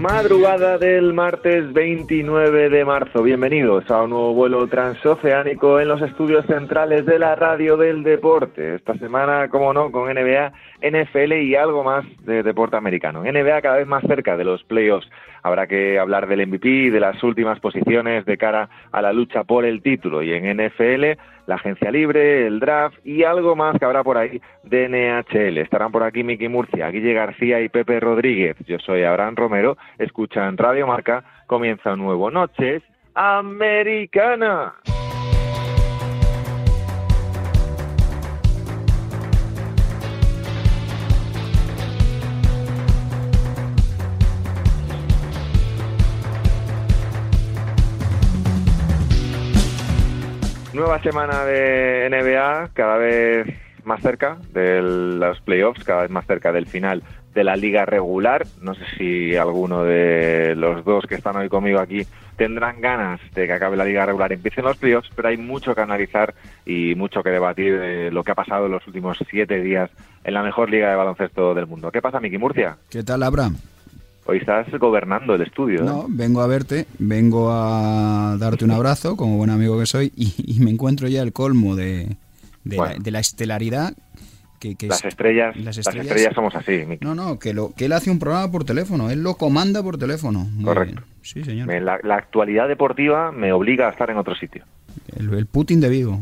Madrugada del martes 29 de marzo. Bienvenidos a un nuevo vuelo transoceánico en los estudios centrales de la radio del deporte. Esta semana, como no, con NBA, NFL y algo más de deporte americano. NBA cada vez más cerca de los playoffs. Habrá que hablar del MVP, de las últimas posiciones de cara a la lucha por el título. Y en NFL la agencia libre, el draft y algo más que habrá por ahí de NHL. Estarán por aquí Miki Murcia, Guille García y Pepe Rodríguez. Yo soy Abraham Romero. Escuchan Radio Marca. Comienza un nuevo Noches Americana. Nueva semana de NBA, cada vez más cerca de los playoffs, cada vez más cerca del final de la liga regular. No sé si alguno de los dos que están hoy conmigo aquí tendrán ganas de que acabe la liga regular, empiecen los playoffs, pero hay mucho que analizar y mucho que debatir de lo que ha pasado en los últimos siete días en la mejor liga de baloncesto del mundo. ¿Qué pasa, Miki Murcia? ¿Qué tal, Abraham? Hoy estás gobernando el estudio. No, vengo a verte, vengo a darte un abrazo, como buen amigo que soy, y, me encuentro ya el colmo de, de, la, estelaridad. Que, las, estrellas, las, estrellas, somos así. No, no, que, lo, que él hace un programa por teléfono, él lo comanda por teléfono. Correcto. Sí, señor. la, actualidad deportiva me obliga a estar en otro sitio. El, Putin de Vigo.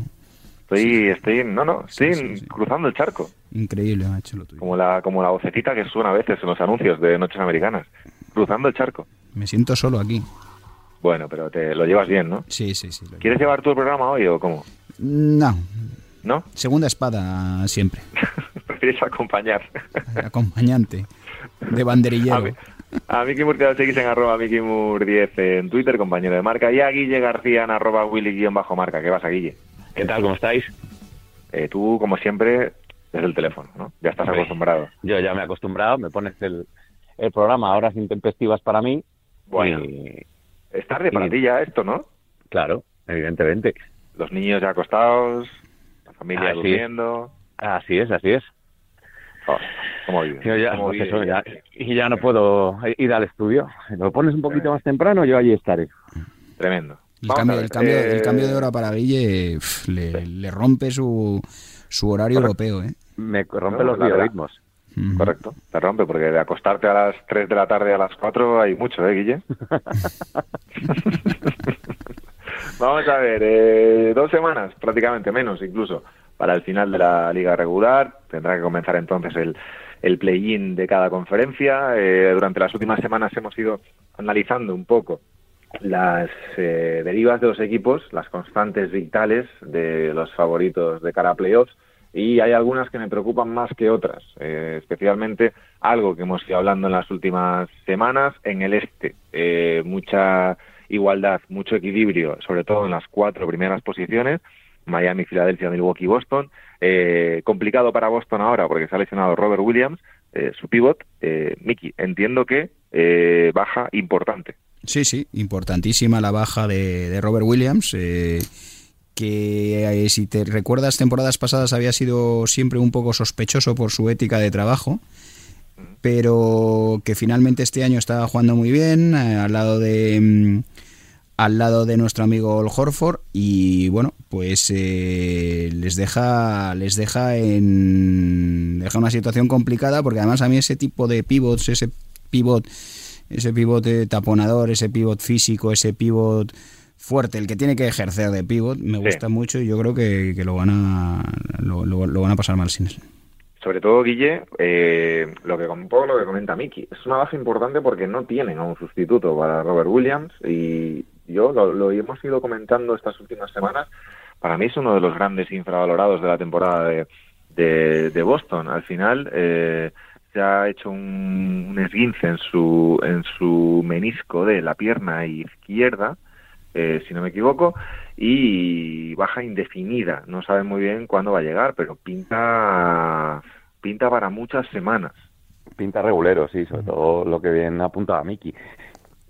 Estoy, estoy, no, no, estoy cruzando el charco. Increíble, macho, lo tuyo. Como la, como la vocecita que suena a veces en los anuncios de Noches Americanas. Cruzando el charco. Me siento solo aquí. Bueno, pero te lo llevas bien, ¿no? Sí, sí, sí. ¿Quieres llevar tu programa hoy o cómo? No. ¿No? Segunda espada siempre. Prefieres acompañar. Acompañante. De banderillero. A, Miki Murcia seguís en arroba Miki Mur 10 en Twitter, compañero de marca. Y a Guille García en arroba Willy-marca. ¿Qué vas a Guille? ¿Qué tal? ¿Cómo estáis? Eh, tú, como siempre, desde el teléfono, ¿no? Ya estás acostumbrado. Yo ya me he acostumbrado, me pones el, el programa a horas intempestivas para mí. Bueno, es tarde para ti ya esto, ¿no? Claro, evidentemente. Los niños ya acostados, la familia durmiendo. Así es, así es. Oh, ¿Cómo vives? Pues ya, y ya no puedo ir al estudio. Lo pones un poquito más temprano, yo allí estaré. Tremendo. El, cambio, el, cambio, el cambio, de hora para Guille le, le rompe su, su horario europeo, ¿eh? Me rompe los biorritmos. Correcto, te rompe, porque de acostarte a las 3 de la tarde a las 4 hay mucho, ¿eh, Guille? Vamos a ver, eh, dos semanas, prácticamente menos incluso, para el final de la liga regular. Tendrá que comenzar entonces el, el play-in de cada conferencia. Eh, durante las últimas semanas hemos ido analizando un poco las eh, derivas de los equipos, las constantes vitales de los favoritos de cara a playoffs y hay algunas que me preocupan más que otras, eh, especialmente algo que hemos ido hablando en las últimas semanas en el este, eh, mucha igualdad, mucho equilibrio, sobre todo en las cuatro primeras posiciones, Miami, Filadelfia, Milwaukee, Boston, complicado para Boston ahora porque se ha lesionado Robert Williams, su pivot, Mickey, entiendo que baja importante Sí, sí, importantísima la baja de, Robert Williams. Eh, que eh, si te recuerdas temporadas pasadas había sido siempre un poco sospechoso por su ética de trabajo, pero que finalmente este año estaba jugando muy bien eh, al lado de mm, al lado de nuestro amigo Ol Horford y bueno pues les deja les deja en deja una situación complicada porque además a mí ese tipo de pivots ese pivot ese pivote taponador, ese pivot físico, ese pivot fuerte, el que tiene que ejercer de pivot, me gusta mucho y yo creo que, lo van a lo, van a pasar mal sin él. Sobre todo, Guille, eh, lo que un poco lo que comenta Miki, es una baja importante porque no tienen a un sustituto para Robert Williams y yo lo, hemos ido comentando estas últimas semanas. Para mí es uno de los grandes infravalorados de la temporada de, de, Boston. Al final, eh, ha hecho un, esguince en su, en su menisco de la pierna izquierda, eh, si no me equivoco, y baja indefinida. No sabe muy bien cuándo va a llegar, pero pinta, pinta para muchas semanas. Pinta regulero, sí, sobre todo lo que bien apuntaba Miki.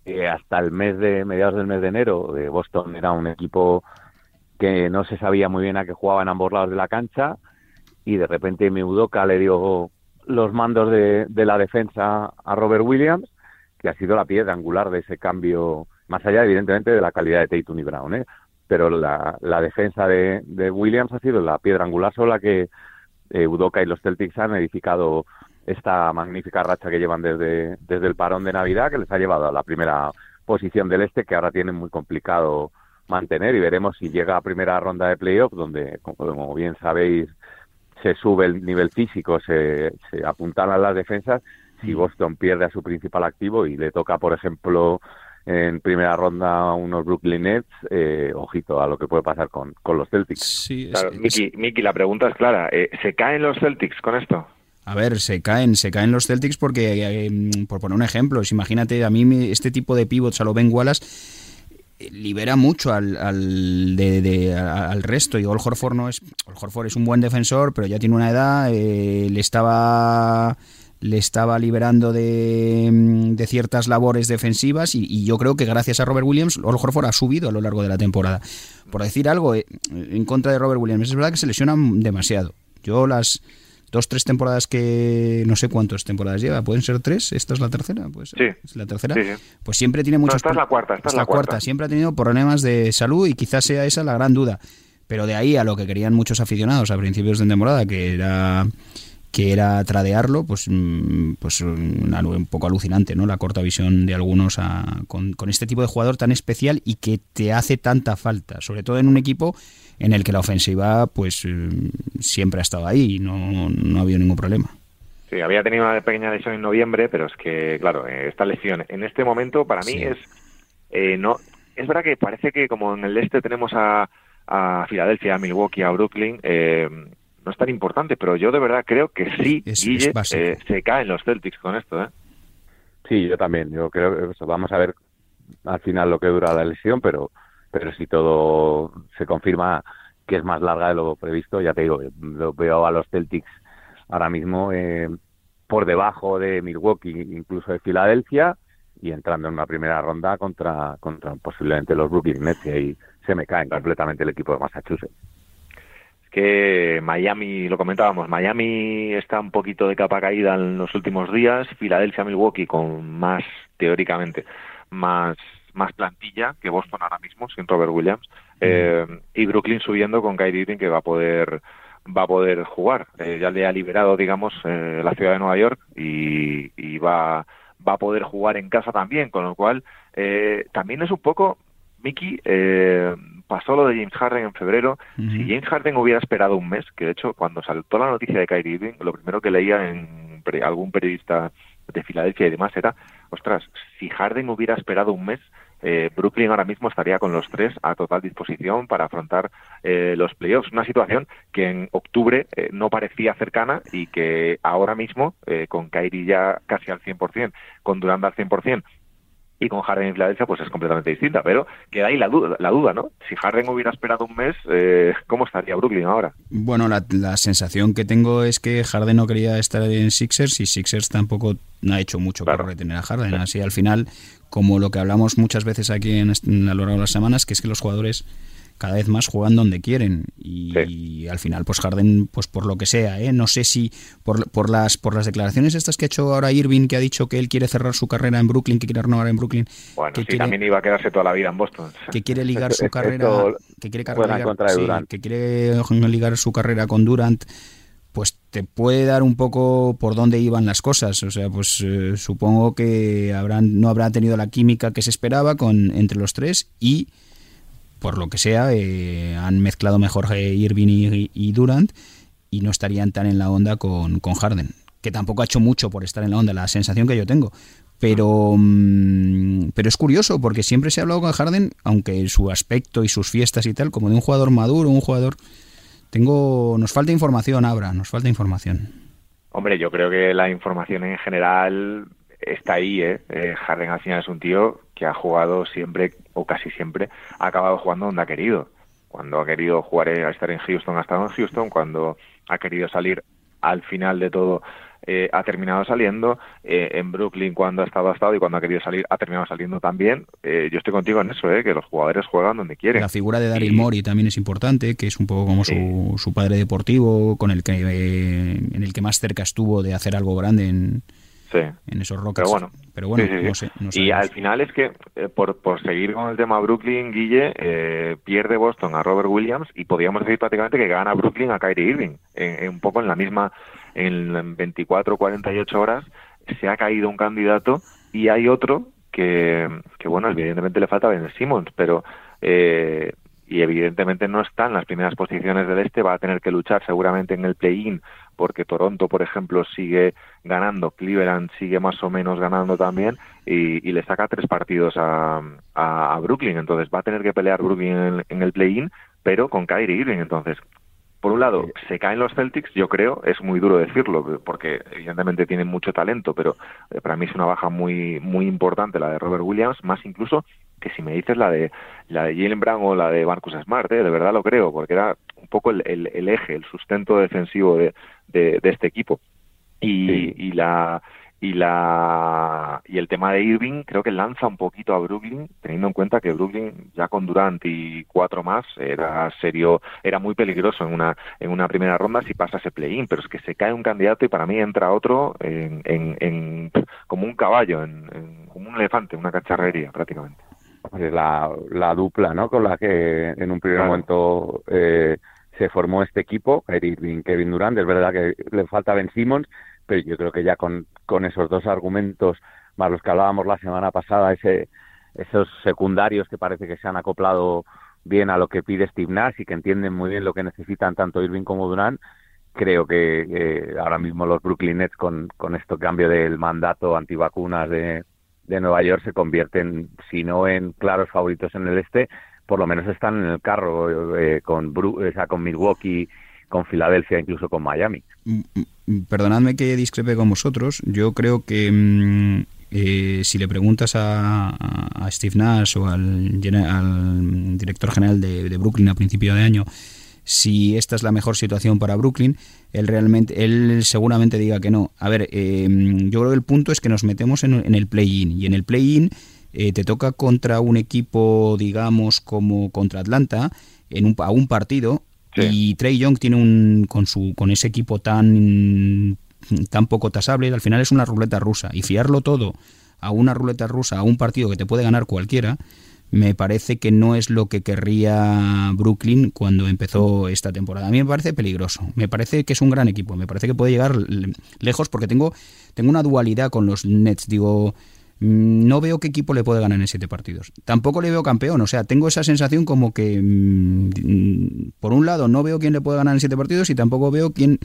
Eh, hasta el mes de mediados del mes de enero, de Boston era un equipo que no se sabía muy bien a qué jugaba en ambos lados de la cancha y de repente Meudoka le dio los mandos de, la defensa a Robert Williams, que ha sido la piedra angular de ese cambio, más allá evidentemente de la calidad de Tatum y Brown, ¿eh? pero la, defensa de, Williams ha sido la piedra angular sobre la que eh, y los Celtics han edificado esta magnífica racha que llevan desde, desde el parón de Navidad, que les ha llevado a la primera posición del este, que ahora tienen muy complicado mantener y veremos si llega a primera ronda de playoff, donde, como bien sabéis, se sube el nivel físico, se, se apuntalan las defensas. Si. Boston pierde a su principal activo y le toca, por ejemplo, en primera ronda a unos Brooklyn Nets, eh, ojito a lo que puede pasar con, con los Celtics. Sí, Miki, la pregunta es clara. Eh, ¿Se caen los Celtics con esto? A ver, se caen, se caen los Celtics porque, eh, por poner un ejemplo, imagínate, a mí este tipo de pivots a lo Ben Wallace libera mucho al, al, de, al resto. Y Ol Horford no es Ol Horford es un buen defensor pero ya tiene una edad eh, le estaba le estaba liberando de, de ciertas labores defensivas y, yo creo que gracias a Robert Williams Ol Horford ha subido a lo largo de la temporada. Por decir algo eh, en contra de Robert Williams es verdad que se lesiona demasiado. Yo las dos, tres temporadas que no sé cuántas temporadas lleva, pueden ser tres, esta es la tercera, pues sí. es la tercera, pues siempre tiene muchos esta es la cuarta, esta, es la, cuarta. siempre ha tenido problemas de salud y quizás sea esa la gran duda, pero de ahí a lo que querían muchos aficionados a principios de temporada, que era que era tradearlo, pues, mm, pues un poco alucinante, ¿no? La corta visión de algunos con, con este tipo de jugador tan especial y que te hace tanta falta, sobre todo en un equipo en el que la ofensiva pues eh, siempre ha estado ahí y no, no ha habido ningún problema. Sí, había tenido una pequeña lesión en noviembre, pero es que, claro, eh, esta lesión en este momento para mí es eh, no es verdad que parece que como en el este tenemos a, a Filadelfia, a Milwaukee, a Brooklyn, no es tan importante, pero yo de verdad creo que sí, Guille, se caen los Celtics con esto. ¿eh? Sí, yo también. Yo creo que vamos a ver al final lo que dura la lesión, pero pero si todo se confirma que es más larga de lo previsto, ya te digo, lo veo a los Celtics ahora mismo eh, por debajo de Milwaukee, incluso de Filadelfia, y entrando en una primera ronda contra, contra posiblemente los Brooklyn Nets, y ahí se me caen completamente el equipo de Massachusetts. Que Miami, lo comentábamos, Miami está un poquito de capa caída en los últimos días, Filadelfia, Milwaukee con más, teóricamente, más más plantilla que Boston ahora mismo, sin Robert Williams, eh, y Brooklyn subiendo con Kyrie Irving que va a poder va a poder jugar. Eh, ya le ha liberado, digamos, eh, la ciudad de Nueva York y, y, va, va a poder jugar en casa también, con lo cual también es un poco, Mickey, pasó lo de James Harden en febrero. Si James Harden hubiera esperado un mes, que de hecho cuando saltó la noticia de Kyrie Irving, lo primero que leía en algún periodista de Filadelfia y demás era, ostras, si Harden hubiera esperado un mes, eh, Brooklyn ahora mismo estaría con los tres a total disposición para afrontar eh, los playoffs. Una situación que en octubre eh, no parecía cercana y que ahora mismo, con Kyrie ya casi al 100%, con Durant al 100%, y con Harden en Filadelfia pues es completamente distinta, pero queda ahí la duda, la duda ¿no? Si Harden hubiera esperado un mes, ¿cómo estaría Brooklyn ahora? Bueno, la, la, sensación que tengo es que Harden no quería estar en Sixers y Sixers tampoco ha hecho mucho para retener a Harden, así al final como lo que hablamos muchas veces aquí en, a lo largo de las semanas, que es que los jugadores cada vez más juegan donde quieren y, al final pues Harden pues por lo que sea ¿eh? no sé si por, por las por las declaraciones estas que ha hecho ahora Irving que ha dicho que él quiere cerrar su carrera en Brooklyn que quiere renovar en Brooklyn bueno que sí, también iba a quedarse toda la vida en Boston que quiere ligar su carrera que quiere que quiere ligar su carrera con Durant pues te puede dar un poco por dónde iban las cosas. O sea, pues eh, supongo que habrán, no habrá tenido la química que se esperaba con, entre los tres y, por lo que sea, eh, han mezclado mejor Irving y, Durant y no estarían tan en la onda con, con Harden, que tampoco ha hecho mucho por estar en la onda, la sensación que yo tengo. Pero, mm, pero es curioso porque siempre se ha hablado con Harden, aunque su aspecto y sus fiestas y tal, como de un jugador maduro, un jugador tengo, nos falta información, Abra, nos falta información. Hombre, yo creo que la información en general está ahí, ¿eh? ¿eh? Harden al final es un tío que ha jugado siempre, o casi siempre, ha acabado jugando donde ha querido. Cuando ha querido jugar, a estar en Houston, ha estado en Houston. Cuando ha querido salir al final de todo, eh, ha terminado saliendo. Eh, en Brooklyn, cuando ha estado, ha estado. Y cuando ha querido salir, ha terminado saliendo también. yo estoy contigo en eso, que los jugadores juegan donde quieren. La figura de Daryl Mori también es importante, que es un poco como su, su padre deportivo, con el que, en el que más cerca estuvo de hacer algo grande en sí. en esos Rockets. Pero bueno, no sé, y al final es que, eh, por, por seguir con el tema Brooklyn, Guille, eh, pierde Boston a Robert Williams y podríamos decir prácticamente que gana Brooklyn a Kyrie Irving. En, un poco en la misma, en 24 48 horas, se ha caído un candidato y hay otro que, que bueno, evidentemente le falta Ben Simmons, pero eh, y evidentemente no está en las primeras posiciones del este, va a tener que luchar seguramente en el play-in porque Toronto, por ejemplo, sigue ganando, Cleveland sigue más o menos ganando también y, le saca tres partidos a, a, Brooklyn, entonces va a tener que pelear Brooklyn en, el play-in, pero con Kyrie Irving, entonces por un lado, se caen los Celtics, yo creo, es muy duro decirlo, porque evidentemente tienen mucho talento, pero eh, para mí es una baja muy muy importante la de Robert Williams, más incluso que si me dices la de la de Jalen Brown o la de Marcus Smart, ¿eh? de verdad lo creo, porque era un poco el, el, eje, el sustento defensivo de, de, este equipo. Y, y la y la y el tema de Irving creo que lanza un poquito a Brooklyn teniendo en cuenta que Brooklyn ya con Durant y cuatro más era serio era muy peligroso en una en una primera ronda si pasa ese play-in pero es que se cae un candidato y para mí entra otro en, en, como un caballo en, como un elefante una cacharrería prácticamente la, la dupla, ¿no? Con la que en un primer momento eh, se formó este equipo, Irving, Kevin Durant. Es verdad que le falta Ben Simmons, pero yo creo que ya con, con esos dos argumentos, más los que hablábamos la semana pasada, ese, esos secundarios que parece que se han acoplado bien a lo que pide Steve Nash y que entienden muy bien lo que necesitan tanto Irving como Durant, creo que eh, ahora mismo los Brooklyn Nets con, con esto cambio del mandato antivacunas de, de Nueva York se convierten, si no en claros favoritos en el este, por lo menos están en el carro eh, con, o sea, con Milwaukee, con Filadelfia, incluso con Miami. Mm, mm, perdonadme que discrepe con vosotros. Yo creo que mm, eh, si le preguntas a, Steve Nash o al, al director general de, de Brooklyn a principio de año si esta es la mejor situación para Brooklyn, él realmente, él seguramente diga que no. A ver, em, yo creo que el punto es que nos metemos en, el play-in y en el play-in eh, te toca contra un equipo, digamos, como contra Atlanta, en un, a un partido y Trey Young tiene un con su con ese equipo tan tan poco tasable, al final es una ruleta rusa y fiarlo todo a una ruleta rusa, a un partido que te puede ganar cualquiera, me parece que no es lo que querría Brooklyn cuando empezó esta temporada. A mí me parece peligroso, me parece que es un gran equipo, me parece que puede llegar lejos porque tengo, tengo una dualidad con los Nets, digo, mm, no veo qué equipo le puede ganar en siete partidos. Tampoco le veo campeón, o sea, tengo esa sensación como que, mm, por un lado, no veo quién le puede ganar en siete partidos y tampoco veo quién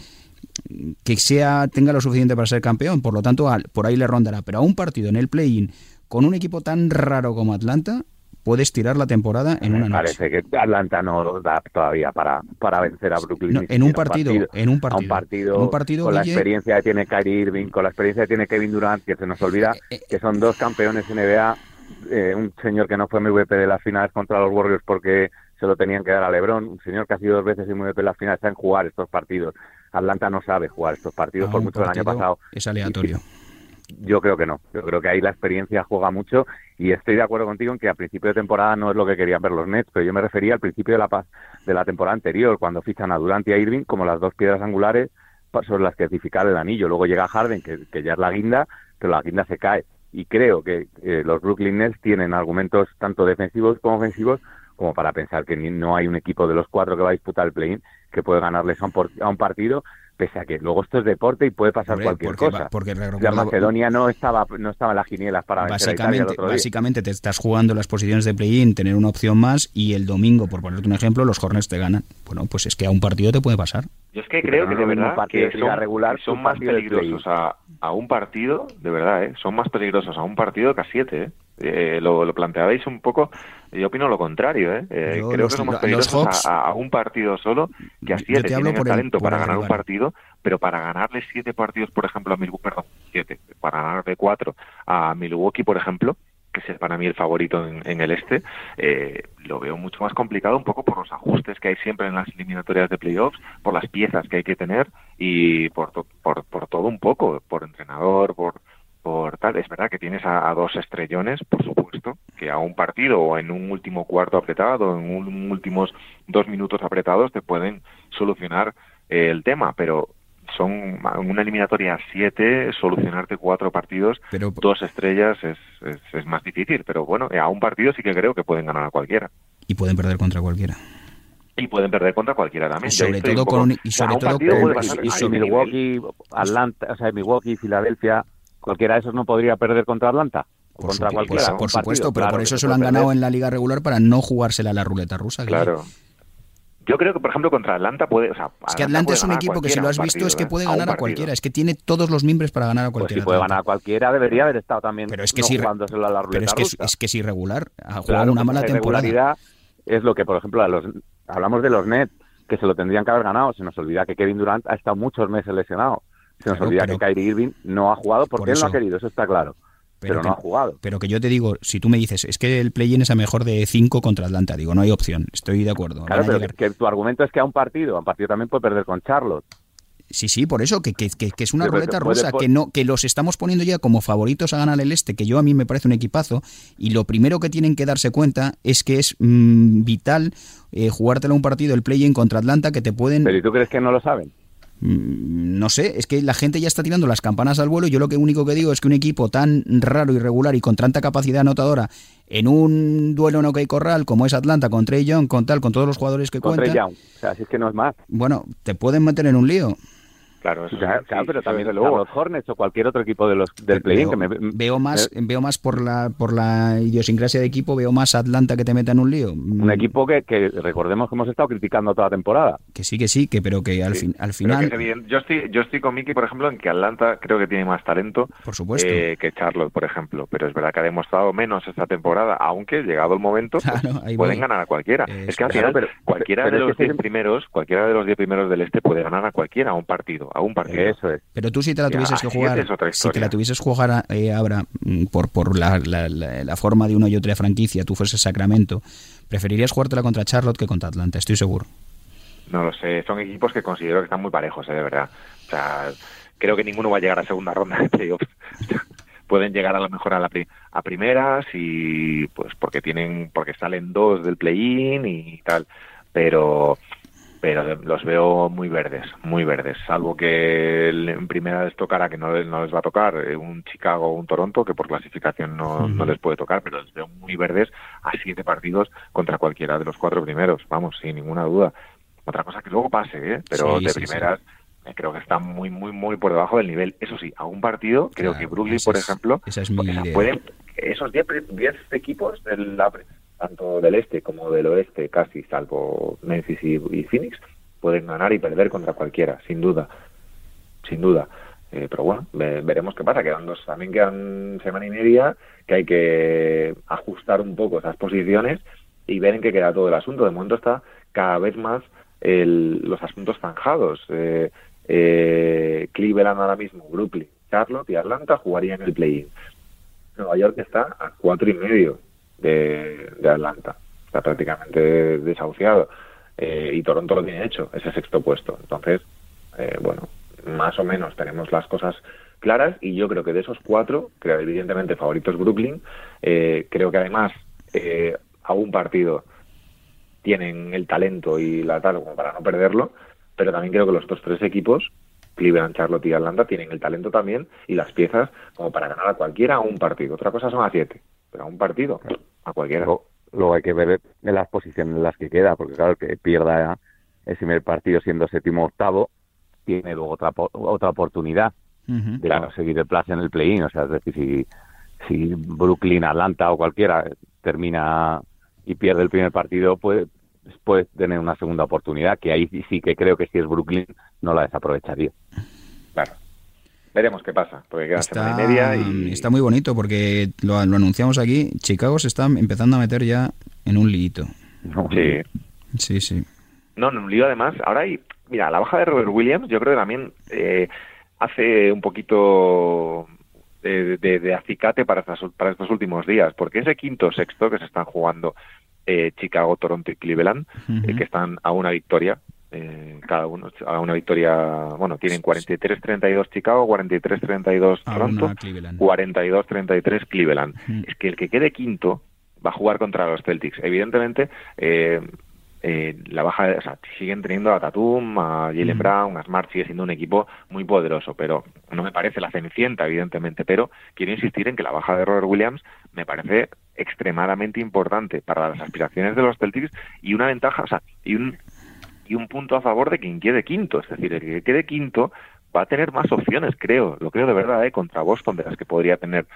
que sea tenga lo suficiente para ser campeón, por lo tanto, por ahí le rondará. Pero a un partido en el play-in con un equipo tan raro como Atlanta, puedes tirar la temporada en una noche. Parece que Atlanta no da todavía para, para vencer a Brooklyn. en, un partido, en un partido, un partido, un partido con la experiencia que tiene Kyrie Irving, con la experiencia que tiene Kevin Durant, que se nos olvida eh, eh, que son dos campeones NBA, eh, un señor que no fue MVP de las finales contra los Warriors porque se lo tenían que dar a LeBron, un señor que ha sido dos veces MVP de las finales, está en jugar estos partidos. Atlanta no sabe jugar estos partidos por mucho del año pasado. Es aleatorio. Yo creo que no. Yo creo que ahí la experiencia juega mucho y estoy de acuerdo contigo en que a principio de temporada no es lo que querían ver los Nets, pero yo me refería al principio de la de la temporada anterior, cuando fichan a Durant y a Irving como las dos piedras angulares sobre las que edificar el anillo. Luego llega Harden, que, ya es la guinda, pero la guinda se cae. Y creo que eh, los Brooklyn Nets tienen argumentos tanto defensivos como ofensivos como para pensar que no hay un equipo de los cuatro que va a disputar el play-in que puede ganarles a un partido pese a que luego esto es deporte y puede pasar cualquier cosa. Porque la Macedonia no estaba no estaba en las quinielas para básicamente, Básicamente te estás jugando las posiciones de play-in, tener una opción más y el domingo, por ponerte un ejemplo, los Hornets te ganan. Bueno, pues es que a un partido te puede pasar. Yo es que creo que de verdad que son, regular, son más peligrosos a, a, un partido, de verdad, ¿eh? son más peligrosos a un partido que a siete. ¿eh? Eh, lo, planteabais un poco, yo opino lo contrario, ¿eh? eh creo que somos peligrosos a, un partido solo, que a siete tienen el talento para ganar un partido, pero para ganarle siete partidos, por ejemplo, a Milwaukee, perdón, siete, para ganarle cuatro a Milwaukee, por ejemplo, que es para mí el favorito en, el este, eh, lo veo mucho más complicado un poco por los ajustes que hay siempre en las eliminatorias de playoffs, por las piezas que hay que tener y por, por, por todo un poco, por entrenador, por, por tal. Es verdad que tienes a, dos estrellones, por supuesto, que a un partido o en un último cuarto apretado, en un, últimos dos minutos apretados, te pueden solucionar eh, el tema, pero son una eliminatoria a siete, solucionarte cuatro partidos, pero, dos estrellas es, es, más difícil, pero bueno, a un partido sí que creo que pueden ganar a cualquiera. Y pueden perder contra cualquiera. Y pueden perder contra cualquiera también. Y sobre todo con, y sobre todo con, Milwaukee, Atlanta, o sea, Milwaukee, Filadelfia, cualquiera de esos no podría perder contra Atlanta. Por contra cualquiera. Por, supuesto, pero por eso se lo han ganado en la liga regular para no jugársela a la ruleta rusa. Claro. Yo creo que, por ejemplo, contra Atlanta puede. O sea, es que Atlanta es un equipo que, si lo has visto, es que puede ganar a, cualquiera. Es que tiene todos los mimbres para ganar a pues cualquiera. si puede ganar a cualquiera, debería haber estado también. Pero es que, si, la pero es, que es que es irregular. Ha jugado una mala temporada. Es lo que, por ejemplo, los, hablamos de los Nets, que se lo tendrían que haber ganado. Se nos olvida que Kevin Durant ha estado muchos meses lesionado. Se nos olvida que Kyrie Irving no ha jugado porque él no ha querido, eso está claro pero, no ha jugado. Pero que yo te digo, si tú me dices, es que el play-in es a mejor de 5 contra Atlanta, digo, no hay opción, estoy de acuerdo. Claro, pero que tu argumento es que a un partido, a un partido también puede perder con Charlotte. Sí, sí, por eso, que, que, que, es una ruleta rusa, que no que los estamos poniendo ya como favoritos a ganar el este, que yo a mí me parece un equipazo, y lo primero que tienen que darse cuenta es que es mm, vital eh, jugártelo un partido, el play-in contra Atlanta, que te pueden... ¿Pero y tú crees que no lo saben? Mm, no sé, es que la gente ya está tirando las campanas al vuelo. Yo lo que único que digo es que un equipo tan raro, irregular y con tanta capacidad anotadora en un duelo en OK Corral como es Atlanta con Trey Young, con tal, con todos los jugadores que con cuentan. O sea, si es que no es más. Bueno, te pueden meter en un lío. Claro, claro, pero también luego. Los Hornets o cualquier otro equipo de los del play-in que me, veo más veo más por la por la idiosincrasia de equipo veo más Atlanta que te meta en un lío. Un equipo que, que recordemos que hemos estado criticando toda la temporada. Que sí que sí que pero que al fin al final yo estoy yo estoy con Mickey por ejemplo en que Atlanta creo que tiene más talento por supuesto. eh, que Charlotte por ejemplo pero es verdad que ha demostrado menos esta temporada aunque llegado el momento pues, pueden ganar a cualquiera. Es, que al final pero, cualquiera de los 10 primeros cualquiera de los 10 primeros del este puede ganar a cualquiera a un partido a un partido eso pero tú si te la tuvieses que jugar, si te la tuvieses jugar eh, ahora mm, por, por la, la, forma de una y otra franquicia, tú fueses Sacramento, preferirías jugártela contra Charlotte que contra Atlanta, estoy seguro. No lo sé, son equipos que considero que están muy parejos, eh, de verdad. O sea, creo que ninguno va a llegar a segunda ronda de playoffs. Pueden llegar a lo mejor a, la a primeras y pues porque tienen porque salen dos del play-in y tal, pero pero los veo muy verdes, muy verdes, salvo que en primera les tocara, que no, no les va a tocar, eh, un Chicago o un Toronto, que por clasificación no, no, les puede tocar, pero los veo muy verdes a siete partidos contra cualquiera de los cuatro primeros, vamos, sin ninguna duda. Otra cosa que luego pase, ¿eh? pero de primeras eh, creo que está muy, muy, muy por debajo del nivel. Eso sí, a un partido, creo que Brooklyn, por ejemplo, pueden, esos 10 equipos del, tanto del este como del oeste, casi, salvo Memphis y, Phoenix, pueden ganar y perder contra cualquiera, sin duda, sin duda. Eh, pero bueno, veremos qué pasa. Quedan dos, también quedan semana y media que hay que ajustar un poco esas posiciones y ver en qué queda todo el asunto. De momento está cada vez más los asuntos zanjados. Eh, eh, Cleveland ahora mismo, Brooklyn, Charlotte y Atlanta jugarían el play-in. Nueva York está a cuatro y medio de, Atlanta. Está prácticamente desahuciado. Eh, y Toronto lo tiene hecho, ese sexto puesto. Entonces, eh, bueno, más o menos tenemos las cosas claras y yo creo que de esos cuatro, creo evidentemente favoritos Brooklyn, eh, creo que además a un partido tienen el talento y la tal como para no perderlo, pero también creo que los otros tres equipos, Cleveland, Charlotte y Atlanta, tienen el talento también y las piezas como para ganar a cualquiera a un partido. Otra cosa son a siete pero a un partido, a cualquiera. Luego, hay que ver en las posiciones en las que queda, porque claro, que pierda ese primer partido siendo séptimo octavo, tiene luego otra, otra oportunidad de conseguir el plazo en el play-in. O sea, es decir, si, si Brooklyn, Atlanta o cualquiera termina y pierde el primer partido, pues puede tener una segunda oportunidad, que ahí sí que creo que si es Brooklyn no la desaprovecharía. Claro. Veremos qué pasa, porque queda está, semana y media y... está muy bonito porque lo, anunciamos aquí. Chicago se está empezando a meter ya en un liito. Sí. Sí, sí. No, en un lío además. Ahora hay. Mira, la baja de Robert Williams, yo creo que también eh, hace un poquito de, de, acicate para, para estos últimos días, porque ese quinto sexto que se están jugando eh, Chicago, Toronto y Cleveland, eh, que están a una victoria, eh, cada uno a una victoria, bueno, tienen 43-32 Chicago, 43-32 Toronto, 42-33 Cleveland. Es que el que quede quinto va a jugar contra los Celtics. Evidentemente, eh, eh, la baja, o sea, siguen teniendo a Tatum, a Jalen Brown, a Smart, sigue siendo un equipo muy poderoso, pero no me parece la cenicienta, evidentemente, pero quiero insistir en que la baja de Robert Williams me parece extremadamente importante para las aspiraciones de los Celtics y una ventaja, o sea, y un, y un punto a favor de quien quede quinto, es decir, el que quede quinto va a tener más opciones, creo, lo creo de verdad, ¿eh? contra Boston de las que podría tener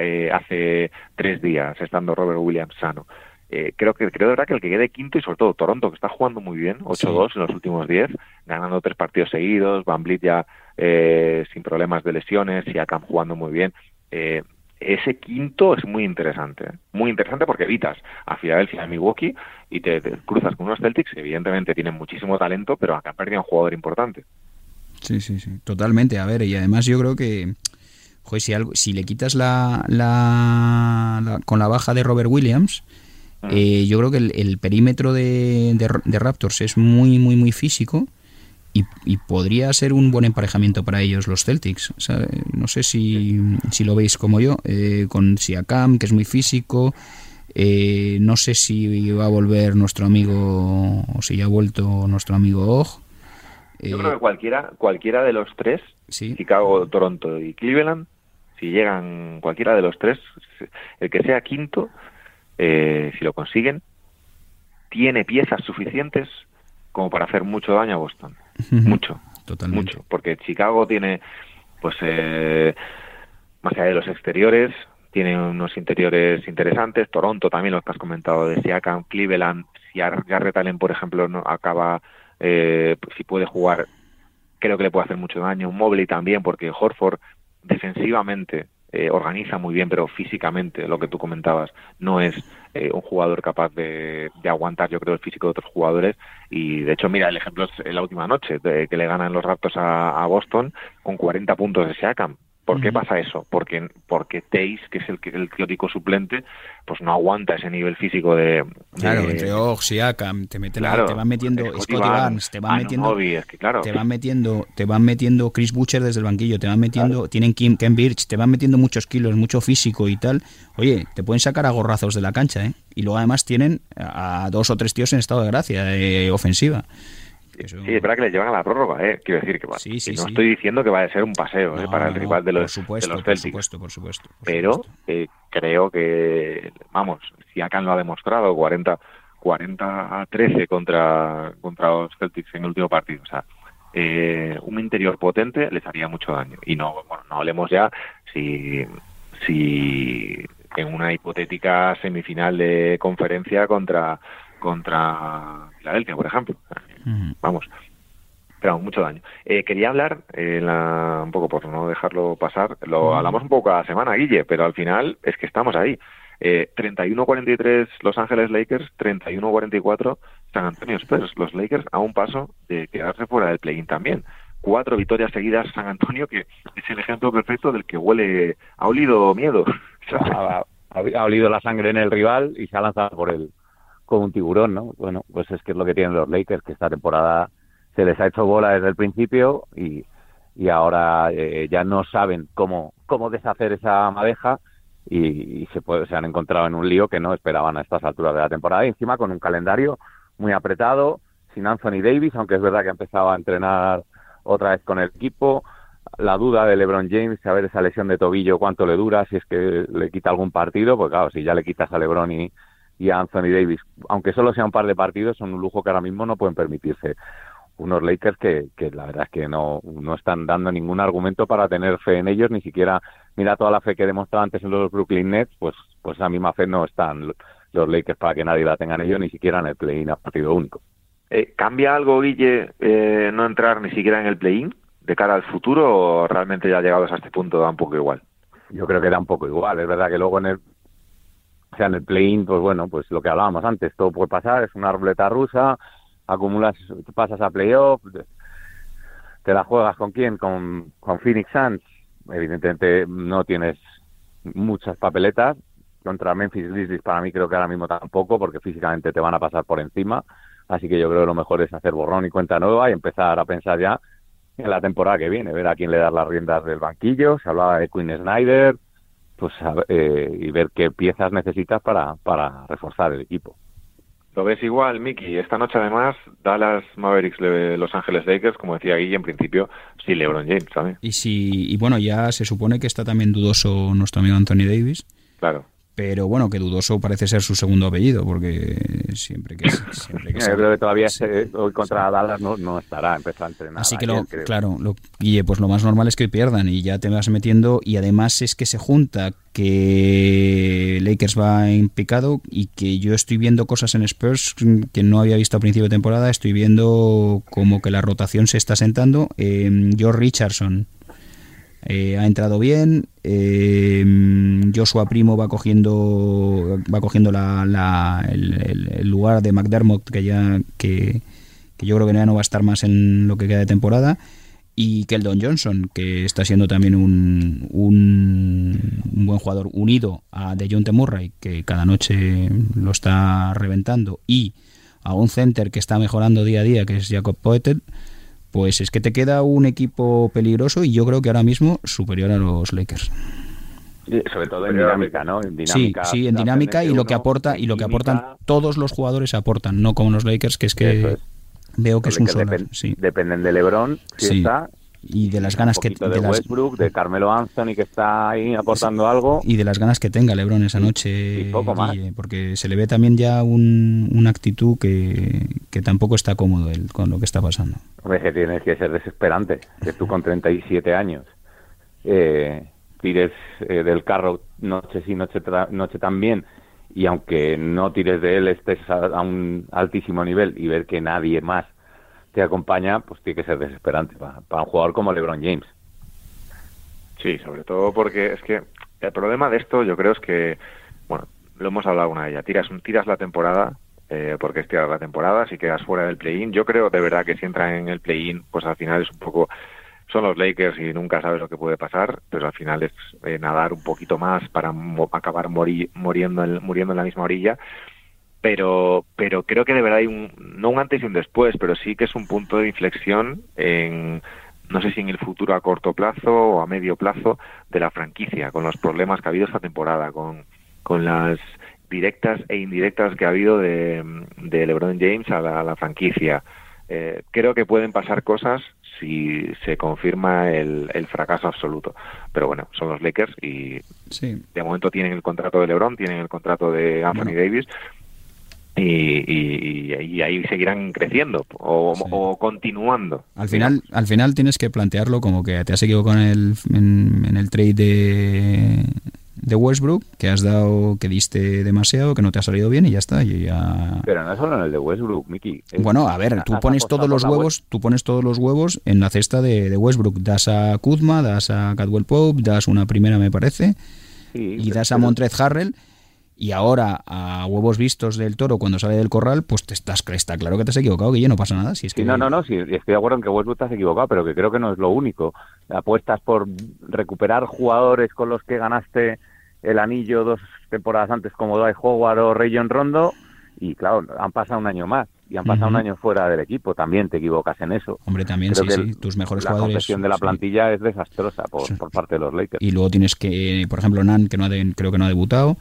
eh, hace tres días, estando Robert Williams sano. Eh, creo que creo de verdad que el que quede quinto y sobre todo Toronto que está jugando muy bien 8-2 en los últimos 10 ganando tres partidos seguidos Van Vliet ya eh, sin problemas de lesiones y Akam jugando muy bien eh, ese quinto es muy interesante muy interesante porque evitas a Filadelfia y a Milwaukee y te, cruzas con unos Celtics que evidentemente tienen muchísimo talento pero acá perdido un jugador importante. Sí sí sí totalmente. A ver y además yo creo que joder, si algo si le quitas la, la con la baja de Robert Williams Ah. Eh, yo creo que el, perímetro de, Raptors es muy, muy, muy físico y, podría ser un buen emparejamiento para ellos los Celtics. no sé si, si, lo veis como yo, eh, con Siakam, que es muy físico. Eh, no sé si va a volver nuestro amigo, o si ya ha vuelto nuestro amigo Og. Yo creo que cualquiera, cualquiera de los tres, Chicago, Toronto y Cleveland, si llegan cualquiera de los tres, el que sea quinto, eh, si lo consiguen, tiene piezas suficientes como para hacer mucho daño a Boston. Mucho. Totalmente. Mucho. Porque Chicago tiene, pues, eh, más allá de los exteriores, tiene unos interiores interesantes. Toronto también, lo que has comentado de Siakam, Cleveland, si Garrett Allen, por ejemplo, no acaba, eh, si puede jugar, creo que le puede hacer mucho daño. Mobley también, porque Horford defensivamente eh, organiza muy bien, pero físicamente, lo que tú comentabas, no es eh, un jugador capaz de, aguantar, yo creo, el físico de otros jugadores. Y de hecho, mira, el ejemplo es la última noche, de que le ganan los Raptors a, a Boston con 40 puntos de Siakam. ¿Por qué pasa eso? Porque, porque Teis, que es el, el teórico suplente, pues no aguanta ese nivel físico de... Claro, entre Siakam, te, mete te van metiendo Scotty Barnes, te van metiendo... Te van metiendo, te van metiendo Chris Butcher desde el banquillo, te van metiendo... Tienen Kim, Ken Birch, te van metiendo muchos kilos, mucho físico y tal. Oye, te pueden sacar a gorrazos de la cancha, ¿eh? Y luego además tienen a dos o tres tíos en estado de gracia eh, ofensiva. Sí, es verdad que le llevan a la prórroga, ¿eh? quiero decir que, va, no estoy diciendo que vaya a ser un paseo ¿eh? para el rival de los, supuesto, de Celtics. Por supuesto, por supuesto. pero eh, creo que, vamos, si Akan lo ha demostrado, 40, 40 a 13 contra, contra los Celtics en el último partido. O sea, eh, un interior potente les haría mucho daño. Y no, bueno, no hablemos ya si, si en una hipotética semifinal de conferencia contra contra Filadelfia, por ejemplo. Vamos, pero mucho daño. Eh, quería hablar, eh, un poco por no dejarlo pasar, lo hablamos un poco cada semana, Guille, pero al final es que estamos ahí. Eh, 31-43 Los Ángeles Lakers, 31-44 San Antonio Spurs. Los Lakers a un paso de quedarse fuera del play-in también. Cuatro victorias seguidas San Antonio, que es el ejemplo perfecto del que huele, ha olido miedo. ha, ha, olido la sangre en el rival y se ha lanzado por él con un tiburón, ¿no? Bueno, pues es que es lo que tienen los Lakers, que esta temporada se les ha hecho bola desde el principio y, y ahora eh, ya no saben cómo, cómo deshacer esa madeja y, se, puede, se han encontrado en un lío que no esperaban a estas alturas de la temporada y encima con un calendario muy apretado, sin Anthony Davis, aunque es verdad que ha empezado a entrenar otra vez con el equipo, la duda de LeBron James, saber esa lesión de tobillo cuánto le dura, si es que le quita algún partido, pues claro, si ya le quitas a LeBron y, y a Anthony Davis, aunque solo sea un par de partidos, son un lujo que ahora mismo no pueden permitirse unos Lakers que, que la verdad es que no, no están dando ningún argumento para tener fe en ellos, ni siquiera, mira toda la fe que he demostrado antes en los Brooklyn Nets, pues, pues esa misma fe no están los Lakers para que nadie la tenga en ellos, ni siquiera en el play-in a partido único. Eh, ¿Cambia algo, Guille, eh, no entrar ni siquiera en el play-in? de cara al futuro o realmente ya llegados a este punto da un poco igual? Yo creo que da un poco igual. Es verdad que luego en el, o sea, en el play-in, pues bueno, pues lo que hablábamos antes, todo puede pasar, es una ruleta rusa, acumulas, pasas a playoff, te la juegas con quién, con, con Phoenix Suns, evidentemente no tienes muchas papeletas, contra Memphis Grizzlies para mí creo que ahora mismo tampoco, porque físicamente te van a pasar por encima, así que yo creo que lo mejor es hacer borrón y cuenta nueva y empezar a pensar ya en la temporada que viene, ver a quién le das las riendas del banquillo, se hablaba de Quinn Snyder, pues eh, y ver qué piezas necesitas para, para reforzar el equipo. ¿Lo ves igual, Miki? Esta noche además, Dallas Mavericks, Los Ángeles Lakers, como decía Guille, en principio, sí LeBron James también. Y, si, y bueno, ya se supone que está también dudoso nuestro amigo Anthony Davis. Claro pero bueno, que dudoso parece ser su segundo apellido, porque siempre que... Siempre que Yo creo que todavía hoy contra Dallas no, no, estará, empezó a. Así que, lo, claro, lo, Guille, pues lo más normal es que pierdan y ya te vas metiendo, y además es que se junta que Lakers va en picado y que yo estoy viendo cosas en Spurs que no había visto a principio de temporada, estoy viendo como que la rotación se está sentando. Eh, George Richardson eh, ha entrado bien. Eh, Joshua Primo va cogiendo va cogiendo la, el, lugar de McDermott que ya que, yo creo que ya no va a estar más en lo que queda de temporada y Keldon Johnson que está siendo también un, un, buen jugador unido a DeJounte Murray que cada noche lo está reventando y a un center que está mejorando día a día que es Jacob Poetel pues es que te queda un equipo peligroso y yo creo que ahora mismo superior a los Lakers. sobre todo en dinámica, ¿no? En dinámica, sí, sí, en dinámica y lo que aporta y lo que aportan todos los jugadores aportan, no como los Lakers que es que veo que es un solar, Dependen de LeBron, si está y de las ganas que de, de Westbrook, de Carmelo Anthony que está ahí aportando algo y de las ganas que tenga LeBron esa noche poco más. porque se le ve también ya un, una actitud que, que, tampoco está cómodo él con lo que está pasando. Hombre, que tienes que ser desesperante que tú con 37 años eh, tires eh, del carro noche sí, noche, noche también y aunque no tires de él estés a un altísimo nivel y ver que nadie más te acompaña, pues tiene que ser desesperante para, un jugador como LeBron James. Sí, sobre todo porque es que el problema de esto yo creo es que, bueno, lo hemos hablado una de ellas, tiras, tiras la temporada, eh, porque es tirar la temporada, si quedas fuera del play-in, yo creo de verdad que si entran en el play-in, pues al final es un poco, son los Lakers y nunca sabes lo que puede pasar, pero al final es eh, nadar un poquito más para acabar muriendo, en, muriendo en la misma orilla pero pero creo que de verdad hay un no un antes y un después pero sí que es un punto de inflexión en no sé si en el futuro a corto plazo o a medio plazo de la franquicia con los problemas que ha habido esta temporada con con las directas e indirectas que ha habido de, de LeBron James a la, franquicia. Eh, creo que pueden pasar cosas si se confirma el, el, fracaso absoluto. Pero bueno, son los Lakers y de momento tienen el contrato de LeBron, tienen el contrato de Anthony Davis y, ahí seguirán creciendo o, continuando. Al final, al final tienes que plantearlo como que te has equivocado en el, en, el trade de, de Westbrook, que has dado, que diste demasiado, que no te ha salido bien y ya está. Y ya... Pero no solo en el de Westbrook, Mickey. Bueno, a ver, tú pones todos los huevos, tú pones todos los huevos en la cesta de, de Westbrook. Das a Kuzma, das a Cadwell Pope, das una primera, me parece, y das a Montrez Harrell y ahora a huevos vistos del toro cuando sale del corral, pues te estás, está claro que te has equivocado, que ya no pasa nada. Si es que... no, no, no, sí, estoy de acuerdo en que Westbrook te has equivocado, pero que creo que no es lo único. Apuestas por recuperar jugadores con los que ganaste el anillo dos temporadas antes, como Dwight Howard o Rayon Rondo, y claro, han pasado un año más y han pasado un año fuera del equipo, también te equivocas en eso. Hombre, también sí, sí, tus mejores jugadores. La gestión de la plantilla es desastrosa por, por, parte de los Lakers. Y luego tienes que, por ejemplo, Nan, que no ha creo que no ha debutado,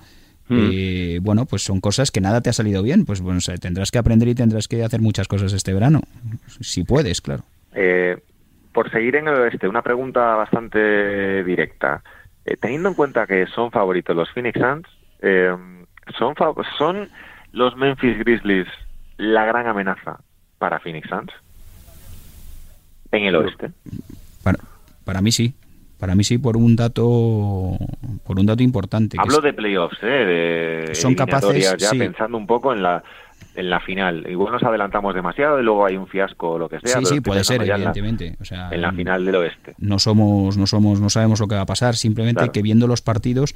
Hmm. Eh, bueno, pues son cosas que nada te ha salido bien. Pues bueno, tendrás que aprender y tendrás que hacer muchas cosas este verano. Si puedes, claro. Eh, por seguir en el oeste, una pregunta bastante directa. Eh, teniendo en cuenta que son favoritos los Phoenix Suns, ¿son, ¿son los Memphis Grizzlies la gran amenaza para Phoenix Suns? En el oeste. Para, para mí sí. Para mí sí, por un dato, por un dato importante. Hablo de playoffs, ¿eh? De son capaces, ya pensando un poco en la en la final. Igual nos adelantamos demasiado y luego hay un fiasco o lo que sea. Sí, sí, puede ser, evidentemente. o sea, en la final del oeste. No somos, no somos, no sabemos lo que va a pasar. Simplemente que viendo los partidos,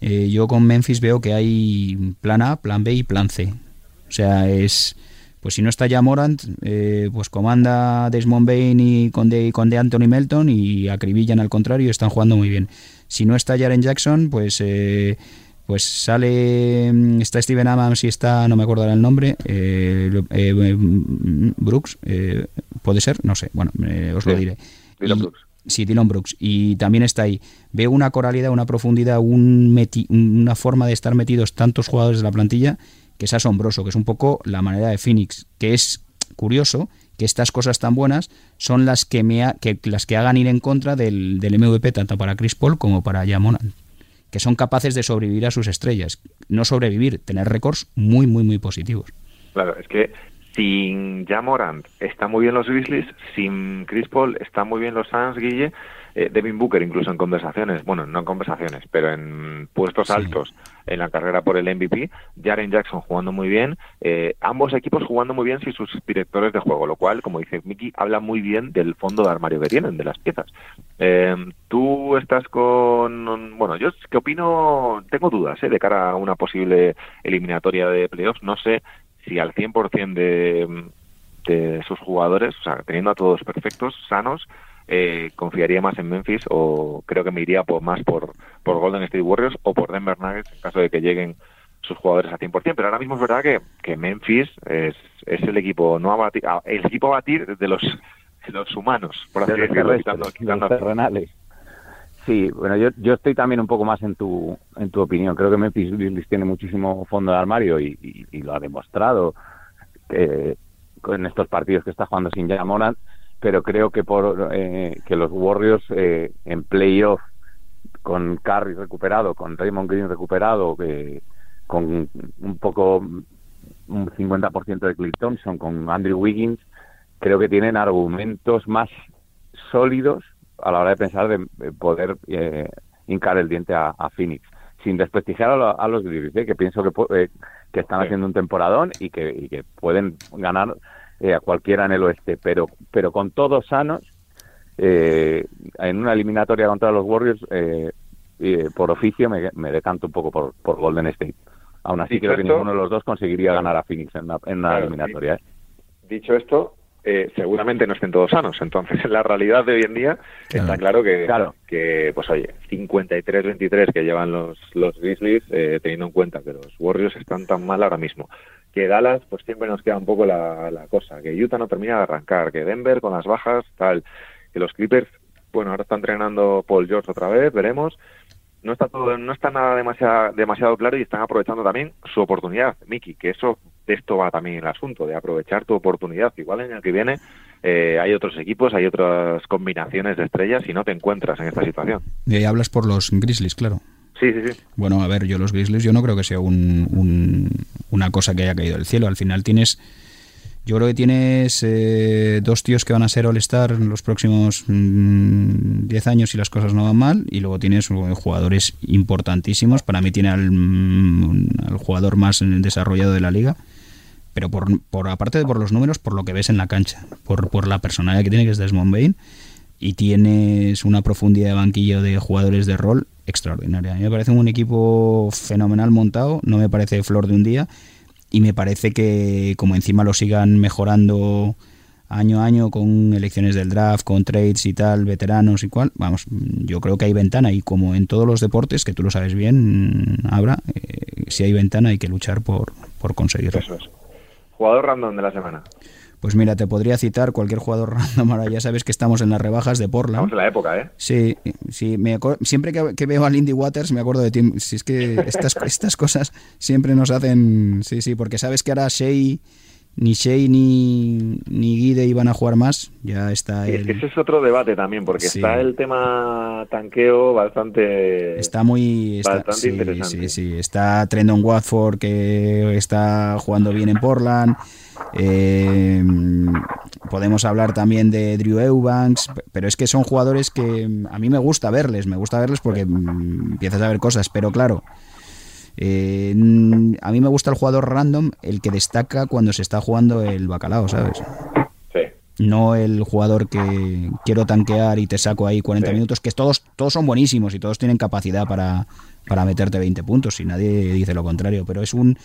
eh, yo con Memphis veo que hay plan A, plan B y plan C. O sea, es pues si no está ya Morant, eh, pues comanda Desmond Bain y con de, con de Anthony Melton y acribillan al contrario y están jugando muy bien. Si no está Jaren Jackson, pues eh, pues sale mm, está Steven Adams y está no me acuerdo el nombre eh, eh Brooks eh, puede ser no sé bueno os lo diré Dylan Brooks. sí Dylan Brooks y también está ahí veo una coralidad una profundidad un una forma de estar metidos tantos jugadores de la plantilla que es asombroso que es un poco la manera de Phoenix que es curioso que estas cosas tan buenas son las que me que las que hagan ir en contra del, del MVP tanto para Chris Paul como para Jamoran que son capaces de sobrevivir a sus estrellas. No sobrevivir, tener récords muy, muy, muy positivos. Claro, es que sin Jamorant está muy bien los Grizzlies, sin Chris Paul está muy bien los Suns, Guille, eh, Devin Booker incluso en conversaciones, bueno, no en conversaciones, pero en puestos altos en la carrera por el MVP, Jaren Jackson jugando muy bien, eh, ambos equipos jugando muy bien sin sus directores de juego, lo cual, como dice Mickey, habla muy bien del fondo de armario que tienen, de las piezas. Eh, tú estás con, bueno, yo que opino, tengo dudas de cara a una posible eliminatoria de playoffs, no sé si al 100% de, de sus jugadores, o sea, teniendo a todos perfectos, sanos, eh, confiaría más en Memphis o creo que me iría por, más por, por Golden State Warriors o por Denver Nuggets en caso de que lleguen sus jugadores a 100%, pero ahora mismo es verdad que, que Memphis es, es el equipo no a batir, el equipo a batir de los, los humanos, por así decirlo, quitando, Sí, bueno, yo, yo estoy también un poco más en tu, en tu opinión. Creo que Memphis tiene muchísimo fondo de armario y, y, lo ha demostrado que, en estos partidos que está jugando sin Morant pero creo que por eh, que los Warriors eh, en playoff con Curry recuperado, con Raymond Green recuperado, eh, con un poco un 50% de Cliff Thompson, con Andrew Wiggins, creo que tienen argumentos más sólidos a la hora de pensar de poder eh, hincar el diente a, Phoenix, sin desprestigiar a, los Grizzlies, que pienso que, que están haciendo un temporadón y que, y que pueden ganar eh, a cualquiera en el oeste, pero, pero con todos sanos, eh, en una eliminatoria contra los Warriors, eh, por oficio me, me, decanto un poco por, por Golden State. Aún así creo que ninguno de los dos conseguiría ganar a Phoenix en una, eliminatoria. Dicho esto, seguramente no estén todos sanos. Entonces, en la realidad de hoy en día está claro que, claro. que pues oye, 53-23 que llevan los, los Grizzlies, teniendo en cuenta que los Warriors están tan mal ahora mismo que Dallas pues siempre nos queda un poco la, cosa, que Utah no termina de arrancar, que Denver con las bajas, tal, que los Clippers, bueno, ahora está entrenando Paul George otra vez, veremos. No está todo, no está nada demasiado, demasiado claro y están aprovechando también su oportunidad, Miki, que eso de esto va también el asunto, de aprovechar tu oportunidad. Igual en el que viene eh, hay otros equipos, hay otras combinaciones de estrellas y no te encuentras en esta situación. Y ahí hablas por los Grizzlies, claro. Sí, sí, sí. Bueno, a ver, yo los Grizzlies yo no creo que sea un, una cosa que haya caído del cielo. Al final tienes, yo creo que tienes eh, dos tíos que van a ser All-Star los próximos 10 mm, años si las cosas no van mal. Y luego tienes jugadores importantísimos. Para mí tiene al, mm, al jugador más desarrollado de la liga. Pero por, por aparte de por los números, por lo que ves en la cancha, por, por la personalidad que tiene, que es Desmond Bain y tienes una profundidad de banquillo de jugadores de rol extraordinaria. A mí me parece un equipo fenomenal montado, no me parece flor de un día y me parece que como encima lo sigan mejorando año a año con elecciones del draft, con trades y tal, veteranos y cual, vamos, yo creo que hay ventana y como en todos los deportes, que tú lo sabes bien, Abra, eh, si hay ventana hay que luchar por, por conseguirlo. Eso es. Jugador random de la semana. Pues mira, te podría citar cualquier jugador random. Ahora ya sabes que estamos en las rebajas de Portland. Estamos en la época, ¿eh? Sí, sí. Me siempre que, veo a Lindy Waters me acuerdo de ti. Si es que estas, estas cosas siempre nos hacen. Sí, sí, porque sabes que ahora Shea ni Shea ni, ni Guide iban a jugar más. Ya está. el... ese es otro debate también, porque está el tema tanqueo bastante. Está muy. bastante interesante. Sí, sí. Está Trendon Watford, que está jugando bien en Portland. Eh, podemos hablar también de Drew Eubanks, pero es que son jugadores que a mí me gusta verles, me gusta verles porque mm, empiezas a ver cosas, pero claro, Eh, a mí me gusta el jugador random, el que destaca cuando se está jugando el bacalao, ¿sabes? No el jugador que quiero tanquear y te saco ahí 40 minutos, que todos, todos son buenísimos y todos tienen capacidad para, para meterte 20 puntos, y nadie dice lo contrario, pero es un,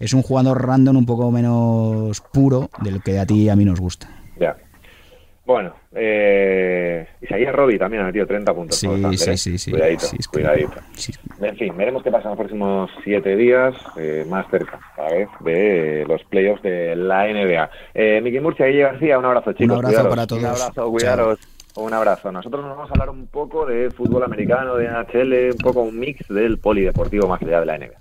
es un jugador random un poco menos puro del que a ti y a mí nos gusta. Bueno, eh, Isaías Robbie también ha metido 30 puntos. Sí, sí, sí, sí, Cuidadito, cuidadito. En fin, veremos qué pasa en los próximos siete días, eh, más cerca, cada vez, de los playoffs de la NBA. Eh, Miki Murcia, y García, un abrazo, chicos. Un abrazo para todos. Un abrazo, cuidaros. Un abrazo. Nosotros nos vamos a hablar un poco de fútbol americano, de NHL, un poco un mix del polideportivo más allá de la NBA.